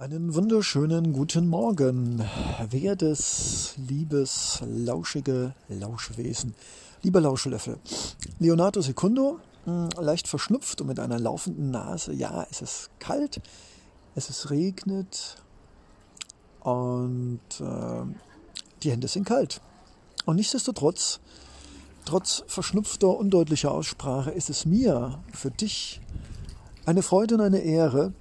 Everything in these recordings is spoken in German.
Einen wunderschönen guten Morgen, wertes, liebes, lauschige Lauschwesen, lieber Lauschelöffel. Leonardo Secundo, hm, leicht verschnupft und mit einer laufenden Nase. Ja, es ist kalt, es ist regnet und äh, die Hände sind kalt. Und nichtsdestotrotz, trotz verschnupfter, undeutlicher Aussprache, ist es mir für dich eine Freude und eine Ehre,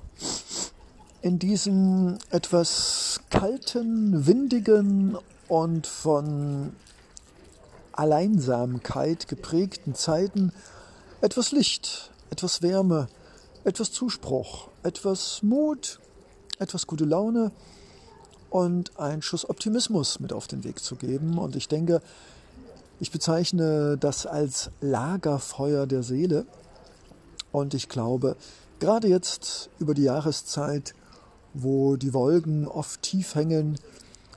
in diesen etwas kalten, windigen und von Alleinsamkeit geprägten Zeiten etwas Licht, etwas Wärme, etwas Zuspruch, etwas Mut, etwas gute Laune und ein Schuss Optimismus mit auf den Weg zu geben. Und ich denke, ich bezeichne das als Lagerfeuer der Seele. Und ich glaube, gerade jetzt über die Jahreszeit wo die Wolken oft tief hängen,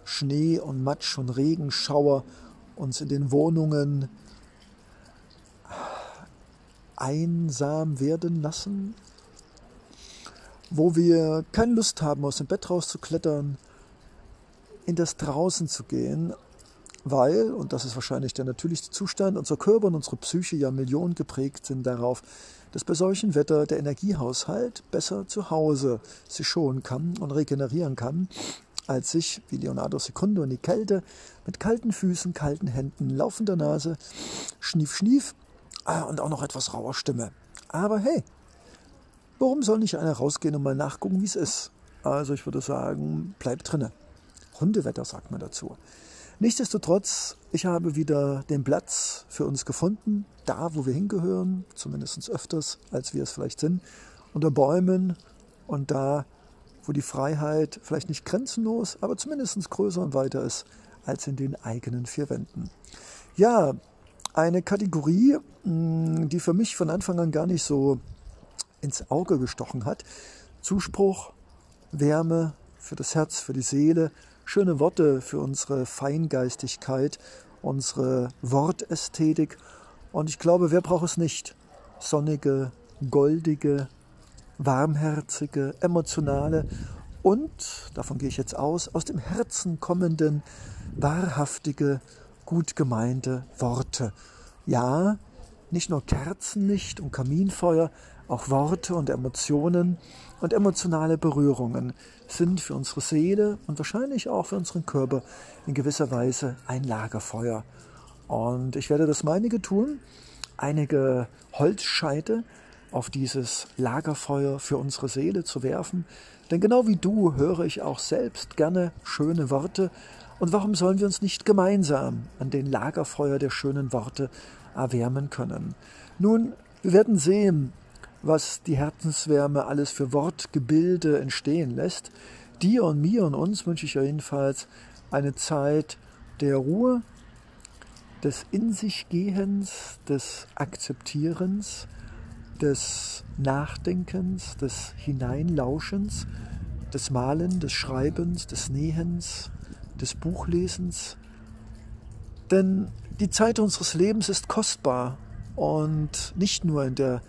Schnee und Matsch und Regenschauer uns in den Wohnungen einsam werden lassen, wo wir keine Lust haben, aus dem Bett rauszuklettern, in das Draußen zu gehen, weil, und das ist wahrscheinlich der natürlichste Zustand, unser Körper und unsere Psyche ja Millionen geprägt sind darauf, dass bei solchem Wetter der Energiehaushalt besser zu Hause sich schonen kann und regenerieren kann, als sich, wie Leonardo Secundo in die Kälte, mit kalten Füßen, kalten Händen, laufender Nase, schnief, schnief ah, und auch noch etwas rauer Stimme. Aber hey, warum soll nicht einer rausgehen und mal nachgucken, wie es ist? Also ich würde sagen, bleib drinne. Hundewetter sagt man dazu. Nichtsdestotrotz, ich habe wieder den Platz für uns gefunden, da wo wir hingehören, zumindest öfters, als wir es vielleicht sind, unter Bäumen und da, wo die Freiheit vielleicht nicht grenzenlos, aber zumindest größer und weiter ist als in den eigenen vier Wänden. Ja, eine Kategorie, hm, die für mich von Anfang an gar nicht so ins Auge gestochen hat. Zuspruch, Wärme für das Herz, für die Seele, schöne Worte für unsere Feingeistigkeit, unsere Wortästhetik. Und ich glaube, wer braucht es nicht? Sonnige, goldige, warmherzige, emotionale und, davon gehe ich jetzt aus, aus dem Herzen kommenden, wahrhaftige, gut gemeinte Worte. Ja, nicht nur Kerzenlicht und Kaminfeuer, auch Worte und Emotionen und emotionale Berührungen sind für unsere Seele und wahrscheinlich auch für unseren Körper in gewisser Weise ein Lagerfeuer. Und ich werde das meinige tun, einige Holzscheite auf dieses Lagerfeuer für unsere Seele zu werfen. Denn genau wie du höre ich auch selbst gerne schöne Worte. Und warum sollen wir uns nicht gemeinsam an den Lagerfeuer der schönen Worte erwärmen können? Nun, wir werden sehen, was die Herzenswärme alles für Wortgebilde entstehen lässt. Dir und mir und uns wünsche ich jedenfalls eine Zeit der Ruhe, des In sich Gehens, des Akzeptierens, des Nachdenkens, des Hineinlauschens, des Malen, des Schreibens, des Nähens, des Buchlesens. Denn die Zeit unseres Lebens ist kostbar und nicht nur in der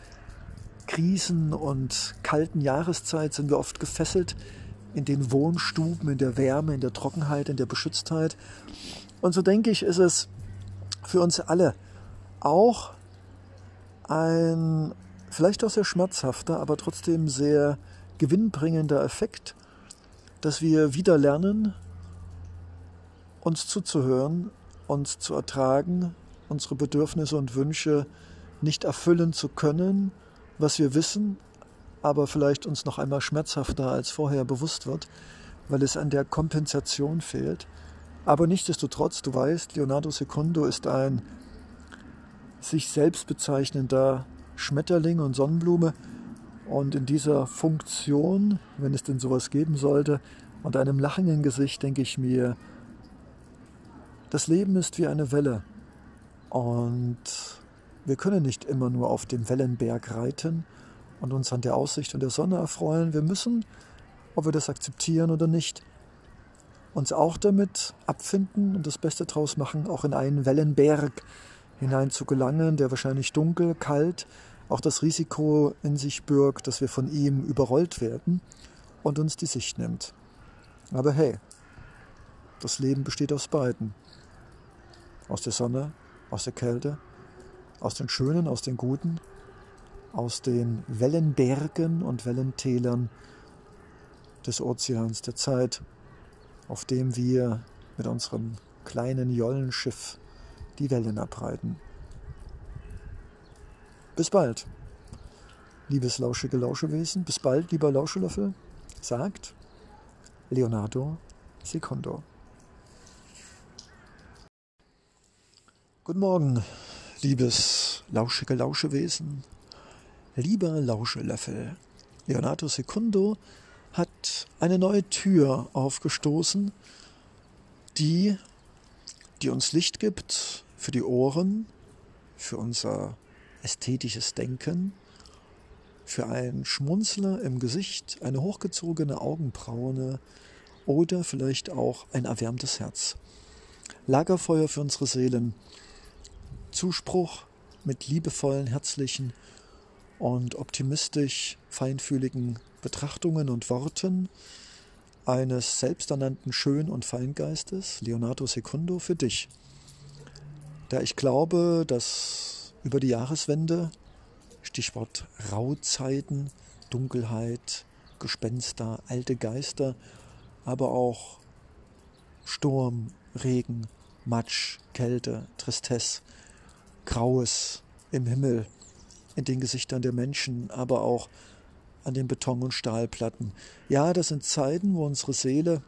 Krisen und kalten Jahreszeit sind wir oft gefesselt in den Wohnstuben, in der Wärme, in der Trockenheit, in der Beschütztheit. Und so denke ich, ist es für uns alle auch ein vielleicht auch sehr schmerzhafter, aber trotzdem sehr gewinnbringender Effekt, dass wir wieder lernen, uns zuzuhören, uns zu ertragen, unsere Bedürfnisse und Wünsche nicht erfüllen zu können, was wir wissen, aber vielleicht uns noch einmal schmerzhafter als vorher bewusst wird, weil es an der Kompensation fehlt. Aber nichtsdestotrotz, du weißt, Leonardo Secundo ist ein sich selbst bezeichnender Schmetterling und Sonnenblume. Und in dieser Funktion, wenn es denn sowas geben sollte, und einem lachenden Gesicht denke ich mir, das Leben ist wie eine Welle. Und wir können nicht immer nur auf dem Wellenberg reiten und uns an der Aussicht und der Sonne erfreuen. Wir müssen, ob wir das akzeptieren oder nicht, uns auch damit abfinden und das Beste draus machen, auch in einen Wellenberg hinein zu gelangen, der wahrscheinlich dunkel, kalt, auch das Risiko in sich birgt, dass wir von ihm überrollt werden. und uns die Sicht nimmt. Aber hey, das Leben besteht aus beiden. Aus der Sonne, aus der Kälte, aus den Schönen, aus den Guten, aus den Wellenbergen und Wellentälern des Ozeans der Zeit, auf dem wir mit unserem kleinen Jollenschiff die Wellen abreiten. Bis bald, liebes lauschige Lauschewesen, bis bald, lieber Lauschelöffel, sagt Leonardo Secondo. Guten Morgen, liebes lauschige Lauschewesen, lieber Lauschelöffel. Leonardo Secundo hat eine neue Tür aufgestoßen, die, die uns Licht gibt für die Ohren, für unser ästhetisches Denken, für ein Schmunzler im Gesicht, eine hochgezogene Augenbraune oder vielleicht auch ein erwärmtes Herz. Lagerfeuer für unsere Seelen, Zuspruch mit liebevollen, herzlichen und optimistisch feinfühligen Betrachtungen und Worten eines selbsternannten Schön- und Feingeistes, Leonardo Secundo, für dich. Da ich glaube, dass über die Jahreswende, Stichwort Rauzeiten, Dunkelheit, Gespenster, alte Geister, aber auch Sturm, Regen, Matsch, Kälte, Tristesse, Graues im Himmel, in den Gesichtern der Menschen, aber auch an den Beton- und Stahlplatten. Ja, das sind Zeiten, wo unsere Seele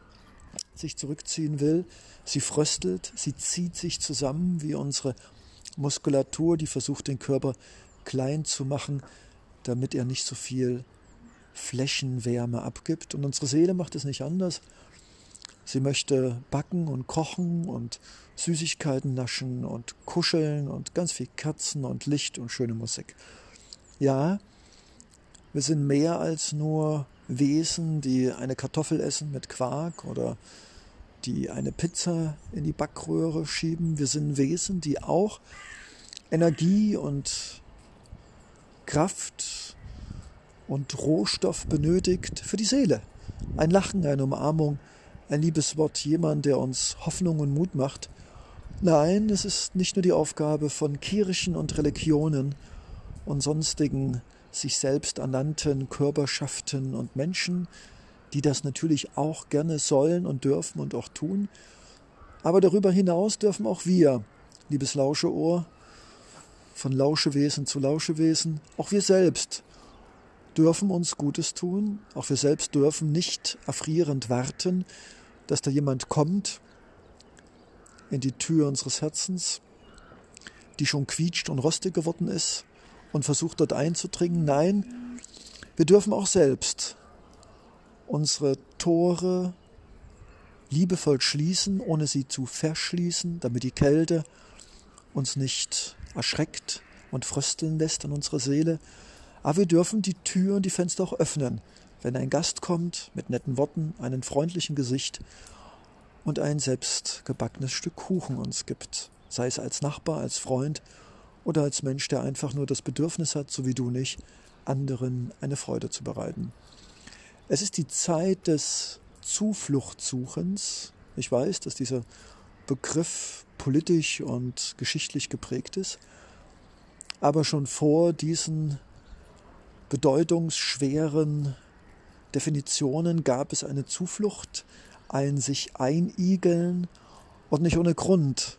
sich zurückziehen will. Sie fröstelt, sie zieht sich zusammen wie unsere Muskulatur, die versucht, den Körper klein zu machen, damit er nicht so viel Flächenwärme abgibt. Und unsere Seele macht es nicht anders. Sie möchte backen und kochen und Süßigkeiten naschen und kuscheln und ganz viel Kerzen und Licht und schöne Musik. Ja, wir sind mehr als nur Wesen, die eine Kartoffel essen mit Quark oder die eine Pizza in die Backröhre schieben. Wir sind Wesen, die auch Energie und Kraft und Rohstoff benötigt für die Seele. Ein Lachen, eine Umarmung, ein liebes Wort, jemand, der uns Hoffnung und Mut macht. Nein, es ist nicht nur die Aufgabe von Kirchen und Religionen und sonstigen sich selbst ernannten Körperschaften und Menschen, die das natürlich auch gerne sollen und dürfen und auch tun. Aber darüber hinaus dürfen auch wir, liebes Lauscheohr, von Lauschewesen zu Lauschewesen, auch wir selbst dürfen uns Gutes tun, auch wir selbst dürfen nicht erfrierend warten, dass da jemand kommt in die Tür unseres Herzens, die schon quietscht und rostig geworden ist und versucht dort einzudringen. Nein, wir dürfen auch selbst unsere Tore liebevoll schließen, ohne sie zu verschließen, damit die Kälte uns nicht erschreckt und frösteln lässt in unserer Seele. Aber wir dürfen die Tür und die Fenster auch öffnen, wenn ein Gast kommt mit netten Worten, einem freundlichen Gesicht und ein selbstgebackenes Stück Kuchen uns gibt, sei es als Nachbar, als Freund oder als Mensch, der einfach nur das Bedürfnis hat, so wie du nicht, anderen eine Freude zu bereiten. Es ist die Zeit des Zufluchtsuchens. Ich weiß, dass dieser Begriff politisch und geschichtlich geprägt ist, aber schon vor diesen bedeutungsschweren Definitionen gab es eine Zuflucht, ein sich einigeln und nicht ohne Grund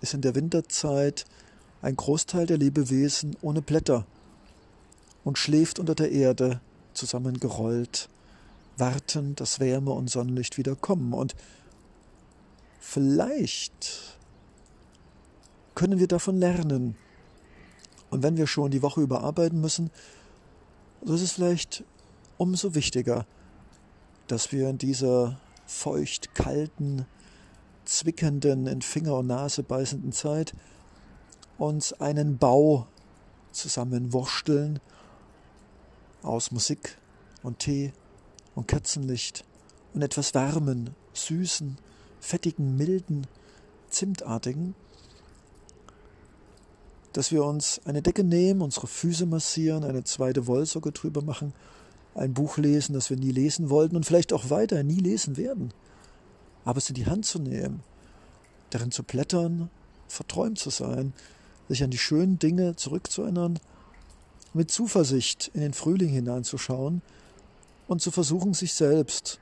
ist in der Winterzeit ein Großteil der Lebewesen ohne Blätter und schläft unter der Erde zusammengerollt, wartend, dass Wärme und Sonnenlicht wieder kommen. Und vielleicht können wir davon lernen. Und wenn wir schon die Woche überarbeiten müssen, so ist es vielleicht umso wichtiger, dass wir in dieser feucht kalten, zwickenden, in Finger und Nase beißenden Zeit uns einen Bau zusammenwursteln aus Musik und Tee und Kerzenlicht und etwas warmen, süßen, fettigen, milden, zimtartigen, dass wir uns eine Decke nehmen, unsere Füße massieren, eine zweite Wollsocke drüber machen, ein Buch lesen, das wir nie lesen wollten und vielleicht auch weiter nie lesen werden. Aber es in die Hand zu nehmen, darin zu blättern, verträumt zu sein, sich an die schönen Dinge zurückzuerinnern, mit Zuversicht in den Frühling hineinzuschauen und zu versuchen, sich selbst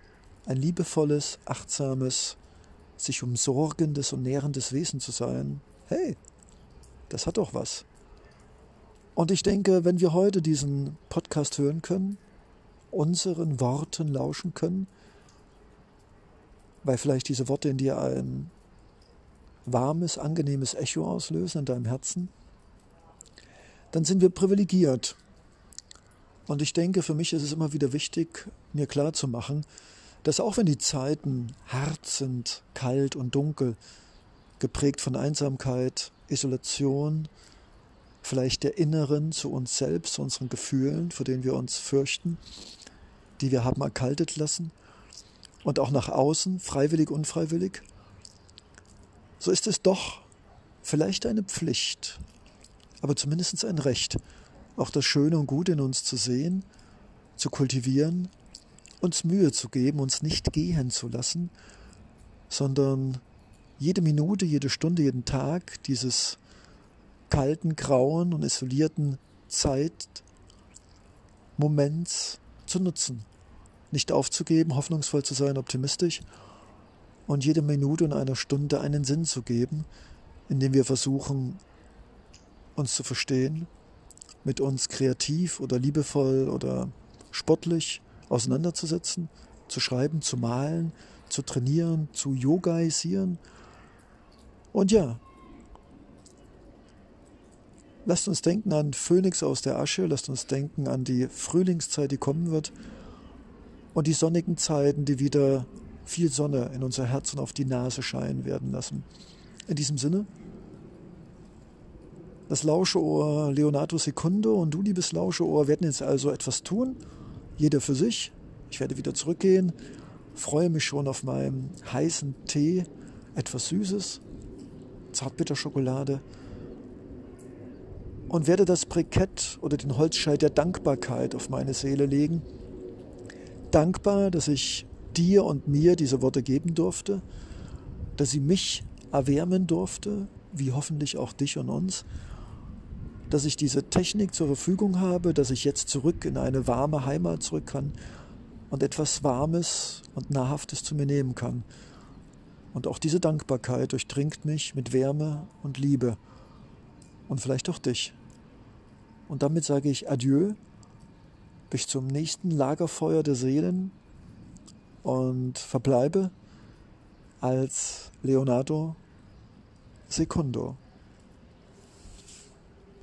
ein liebevolles, achtsames, sich umsorgendes und nährendes Wesen zu sein. Hey, das hat doch was. Und ich denke, wenn wir heute diesen Podcast hören können, unseren Worten lauschen können, weil vielleicht diese Worte in dir ein warmes, angenehmes Echo auslösen in deinem Herzen, dann sind wir privilegiert. Und ich denke, für mich ist es immer wieder wichtig, mir klarzumachen, dass auch wenn die Zeiten hart sind, kalt und dunkel, geprägt von Einsamkeit, Isolation, vielleicht der Inneren zu uns selbst, zu unseren Gefühlen, vor denen wir uns fürchten, die wir haben erkaltet lassen, und auch nach außen, freiwillig, unfreiwillig, so ist es doch vielleicht eine Pflicht, aber zumindest ein Recht, auch das Schöne und Gute in uns zu sehen, zu kultivieren, uns Mühe zu geben, uns nicht gehen zu lassen, sondern jede Minute, jede Stunde, jeden Tag dieses kalten, grauen und isolierten Zeitmoments zu nutzen. Nicht aufzugeben, hoffnungsvoll zu sein, optimistisch und jede Minute und einer Stunde einen Sinn zu geben, indem wir versuchen, uns zu verstehen, mit uns kreativ oder liebevoll oder sportlich auseinanderzusetzen, zu schreiben, zu malen, zu trainieren, zu yogaisieren. Und ja, Lasst uns denken an Phönix aus der Asche, lasst uns denken an die Frühlingszeit, die kommen wird und die sonnigen Zeiten, die wieder viel Sonne in unser Herz und auf die Nase scheinen werden lassen. In diesem Sinne, das Lauscheohr Leonardo Secundo und du, liebes Lauscheohr, werden jetzt also etwas tun, jeder für sich. Ich werde wieder zurückgehen, freue mich schon auf meinen heißen Tee, etwas Süßes, Zartbitterschokolade und werde das Brikett oder den Holzscheit der Dankbarkeit auf meine Seele legen. Dankbar, dass ich dir und mir diese Worte geben durfte, dass sie mich erwärmen durfte, wie hoffentlich auch dich und uns, dass ich diese Technik zur Verfügung habe, dass ich jetzt zurück in eine warme Heimat zurück kann und etwas Warmes und Nahrhaftes zu mir nehmen kann. Und auch diese Dankbarkeit durchdringt mich mit Wärme und Liebe und vielleicht auch dich. Und damit sage ich Adieu bis zum nächsten Lagerfeuer der Seelen und verbleibe als Leonardo Secundo.